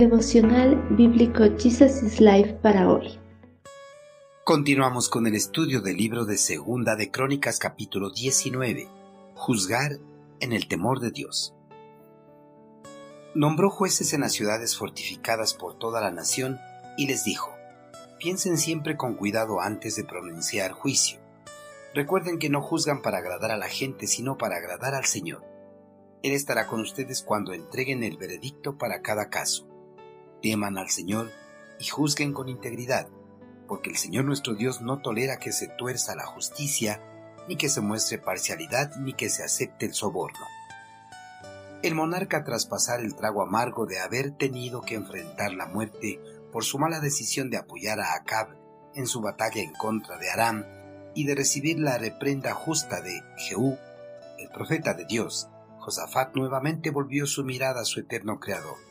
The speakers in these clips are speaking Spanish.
Devocional Bíblico Jesus is Life para hoy. Continuamos con el estudio del libro de Segunda de Crónicas capítulo 19. Juzgar en el temor de Dios. Nombró jueces en las ciudades fortificadas por toda la nación y les dijo, piensen siempre con cuidado antes de pronunciar juicio. Recuerden que no juzgan para agradar a la gente, sino para agradar al Señor. Él estará con ustedes cuando entreguen el veredicto para cada caso. Teman al Señor y juzguen con integridad, porque el Señor nuestro Dios no tolera que se tuerza la justicia, ni que se muestre parcialidad, ni que se acepte el soborno. El monarca, tras pasar el trago amargo de haber tenido que enfrentar la muerte por su mala decisión de apoyar a Acab en su batalla en contra de Aram y de recibir la reprenda justa de Jehú, el profeta de Dios, Josafat nuevamente volvió su mirada a su eterno Creador.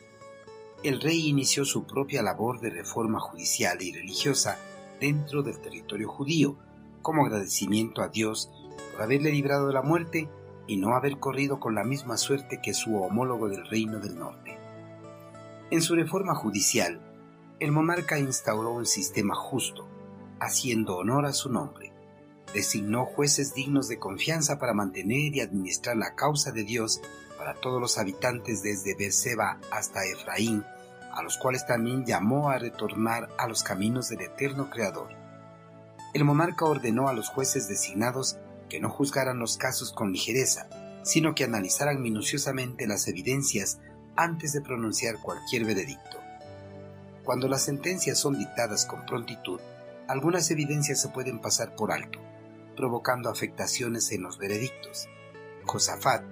El rey inició su propia labor de reforma judicial y religiosa dentro del territorio judío, como agradecimiento a Dios por haberle librado de la muerte y no haber corrido con la misma suerte que su homólogo del reino del norte. En su reforma judicial, el monarca instauró un sistema justo, haciendo honor a su nombre designó jueces dignos de confianza para mantener y administrar la causa de Dios para todos los habitantes desde Berseba hasta Efraín, a los cuales también llamó a retornar a los caminos del eterno Creador. El monarca ordenó a los jueces designados que no juzgaran los casos con ligereza, sino que analizaran minuciosamente las evidencias antes de pronunciar cualquier veredicto. Cuando las sentencias son dictadas con prontitud, algunas evidencias se pueden pasar por alto, provocando afectaciones en los veredictos. Josafat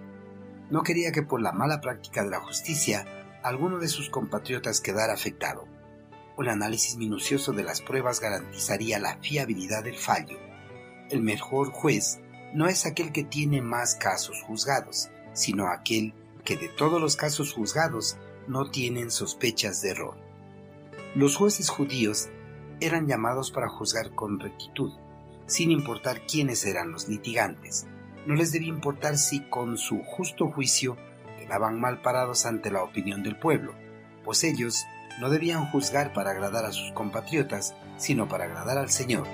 no quería que por la mala práctica de la justicia alguno de sus compatriotas quedara afectado. Un análisis minucioso de las pruebas garantizaría la fiabilidad del fallo. El mejor juez no es aquel que tiene más casos juzgados, sino aquel que de todos los casos juzgados no tienen sospechas de error. Los jueces judíos eran llamados para juzgar con rectitud, sin importar quiénes eran los litigantes. No les debía importar si con su justo juicio quedaban mal parados ante la opinión del pueblo, pues ellos no debían juzgar para agradar a sus compatriotas, sino para agradar al Señor.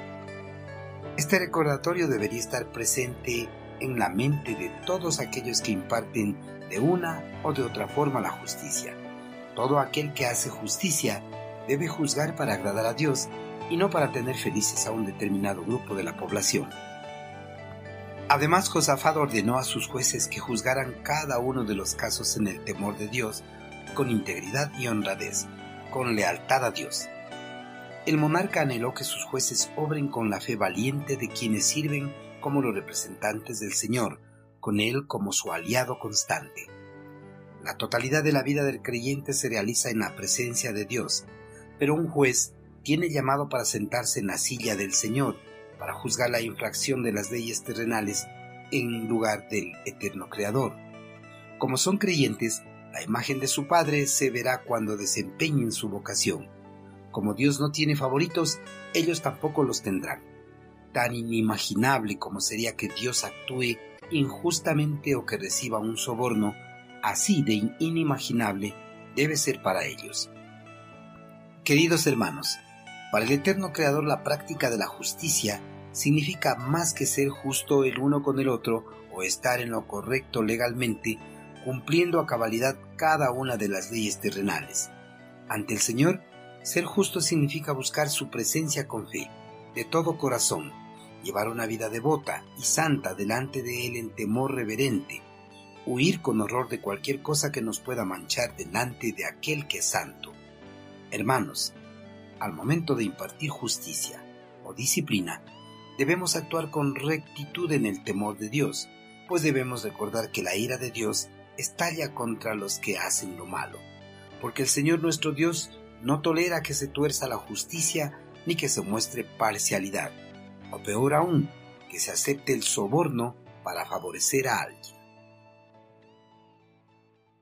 Este recordatorio debería estar presente en la mente de todos aquellos que imparten de una o de otra forma la justicia. Todo aquel que hace justicia debe juzgar para agradar a Dios y no para tener felices a un determinado grupo de la población. Además, Josafat ordenó a sus jueces que juzgaran cada uno de los casos en el temor de Dios, con integridad y honradez, con lealtad a Dios. El monarca anheló que sus jueces obren con la fe valiente de quienes sirven como los representantes del Señor, con Él como su aliado constante. La totalidad de la vida del creyente se realiza en la presencia de Dios, pero un juez tiene llamado para sentarse en la silla del Señor, para juzgar la infracción de las leyes terrenales en lugar del eterno Creador. Como son creyentes, la imagen de su Padre se verá cuando desempeñen su vocación. Como Dios no tiene favoritos, ellos tampoco los tendrán. Tan inimaginable como sería que Dios actúe injustamente o que reciba un soborno, así de inimaginable debe ser para ellos. Queridos hermanos, para el eterno Creador la práctica de la justicia significa más que ser justo el uno con el otro o estar en lo correcto legalmente, cumpliendo a cabalidad cada una de las leyes terrenales. Ante el Señor, ser justo significa buscar su presencia con fe, de todo corazón, llevar una vida devota y santa delante de Él en temor reverente, huir con horror de cualquier cosa que nos pueda manchar delante de aquel que es santo. Hermanos, al momento de impartir justicia o disciplina, debemos actuar con rectitud en el temor de Dios, pues debemos recordar que la ira de Dios estalla contra los que hacen lo malo, porque el Señor nuestro Dios no tolera que se tuerza la justicia ni que se muestre parcialidad, o peor aún, que se acepte el soborno para favorecer a alguien.